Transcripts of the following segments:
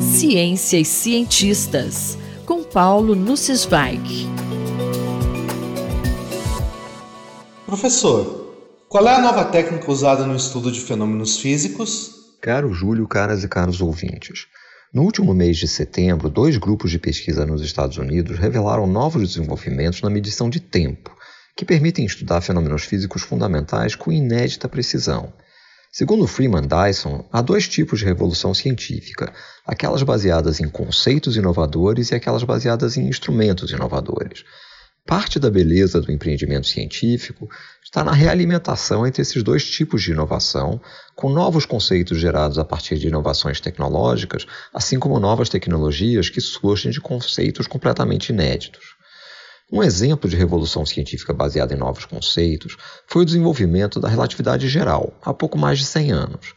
Ciência e cientistas, com Paulo Nussweig. Professor, qual é a nova técnica usada no estudo de fenômenos físicos? Caro Júlio, caras e caros ouvintes. No último mês de setembro, dois grupos de pesquisa nos Estados Unidos revelaram novos desenvolvimentos na medição de tempo, que permitem estudar fenômenos físicos fundamentais com inédita precisão. Segundo Freeman Dyson, há dois tipos de revolução científica: aquelas baseadas em conceitos inovadores e aquelas baseadas em instrumentos inovadores. Parte da beleza do empreendimento científico está na realimentação entre esses dois tipos de inovação, com novos conceitos gerados a partir de inovações tecnológicas, assim como novas tecnologias que surgem de conceitos completamente inéditos. Um exemplo de revolução científica baseada em novos conceitos foi o desenvolvimento da relatividade geral, há pouco mais de 100 anos.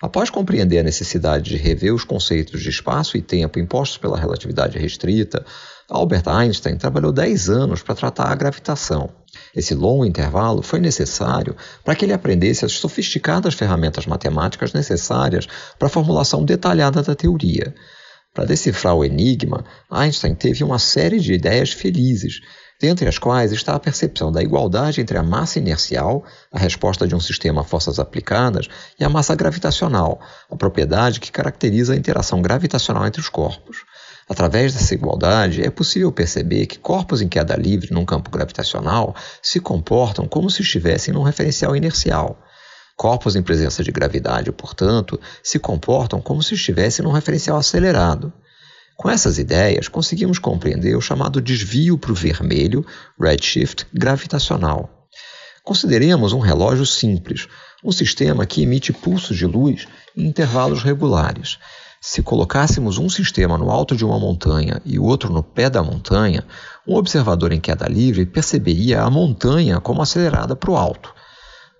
Após compreender a necessidade de rever os conceitos de espaço e tempo impostos pela relatividade restrita, Albert Einstein trabalhou 10 anos para tratar a gravitação. Esse longo intervalo foi necessário para que ele aprendesse as sofisticadas ferramentas matemáticas necessárias para a formulação detalhada da teoria. Para decifrar o enigma, Einstein teve uma série de ideias felizes, dentre as quais está a percepção da igualdade entre a massa inercial, a resposta de um sistema a forças aplicadas, e a massa gravitacional, a propriedade que caracteriza a interação gravitacional entre os corpos. Através dessa igualdade, é possível perceber que corpos em queda livre num campo gravitacional se comportam como se estivessem num referencial inercial. Corpos em presença de gravidade, portanto, se comportam como se estivessem num referencial acelerado. Com essas ideias, conseguimos compreender o chamado desvio para o vermelho, redshift, gravitacional. Consideremos um relógio simples, um sistema que emite pulsos de luz em intervalos regulares. Se colocássemos um sistema no alto de uma montanha e o outro no pé da montanha, um observador em queda livre perceberia a montanha como acelerada para o alto.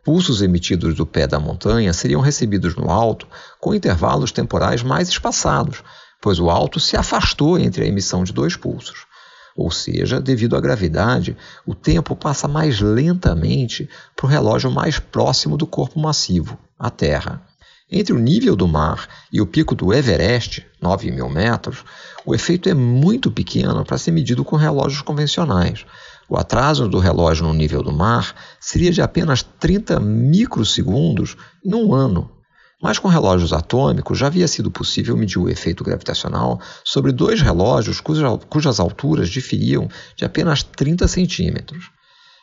Pulsos emitidos do pé da montanha seriam recebidos no alto com intervalos temporais mais espaçados, pois o alto se afastou entre a emissão de dois pulsos. Ou seja, devido à gravidade, o tempo passa mais lentamente para o relógio mais próximo do corpo massivo, a Terra. Entre o nível do mar e o pico do Everest, 9 mil metros, o efeito é muito pequeno para ser medido com relógios convencionais. O atraso do relógio no nível do mar seria de apenas 30 microsegundos em um ano. Mas com relógios atômicos já havia sido possível medir o efeito gravitacional sobre dois relógios cujas alturas diferiam de apenas 30 centímetros.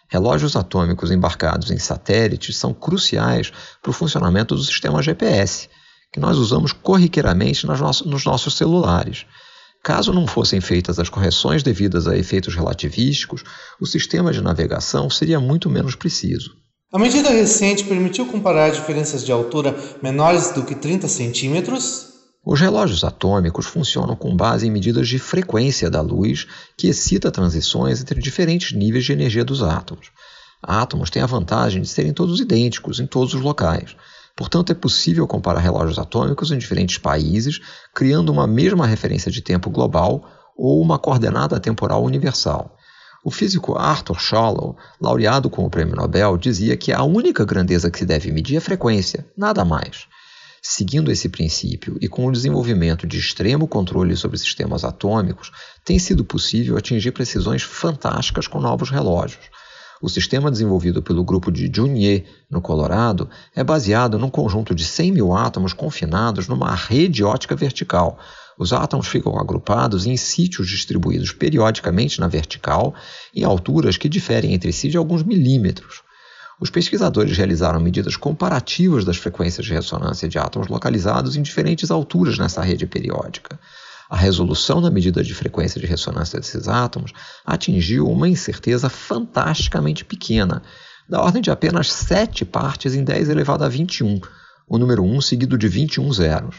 Relógios atômicos embarcados em satélites são cruciais para o funcionamento do sistema GPS, que nós usamos corriqueiramente nos nossos celulares. Caso não fossem feitas as correções devidas a efeitos relativísticos, o sistema de navegação seria muito menos preciso. A medida recente permitiu comparar diferenças de altura menores do que 30 centímetros os relógios atômicos funcionam com base em medidas de frequência da luz que excita transições entre diferentes níveis de energia dos átomos. Átomos têm a vantagem de serem todos idênticos em todos os locais. Portanto, é possível comparar relógios atômicos em diferentes países, criando uma mesma referência de tempo global ou uma coordenada temporal universal. O físico Arthur Shallow, laureado com o Prêmio Nobel, dizia que a única grandeza que se deve medir é frequência, nada mais. Seguindo esse princípio e com o desenvolvimento de extremo controle sobre sistemas atômicos, tem sido possível atingir precisões fantásticas com novos relógios. O sistema desenvolvido pelo grupo de Junier, no Colorado, é baseado num conjunto de 100 mil átomos confinados numa rede ótica vertical. Os átomos ficam agrupados em sítios distribuídos periodicamente na vertical, em alturas que diferem entre si de alguns milímetros. Os pesquisadores realizaram medidas comparativas das frequências de ressonância de átomos localizados em diferentes alturas nessa rede periódica. A resolução da medida de frequência de ressonância desses átomos atingiu uma incerteza fantasticamente pequena, da ordem de apenas 7 partes em 10 elevado a 21, o número 1 seguido de 21 zeros.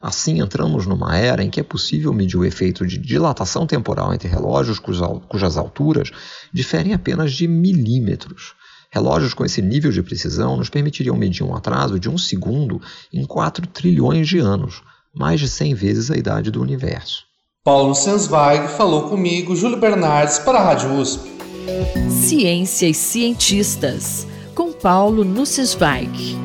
Assim, entramos numa era em que é possível medir o efeito de dilatação temporal entre relógios cujas alturas diferem apenas de milímetros. Relógios com esse nível de precisão nos permitiriam medir um atraso de um segundo em 4 trilhões de anos, mais de 100 vezes a idade do universo. Paulo Sensweig falou comigo, Júlio Bernardes, para a Rádio USP. Ciência e cientistas, com Paulo Nussensweig.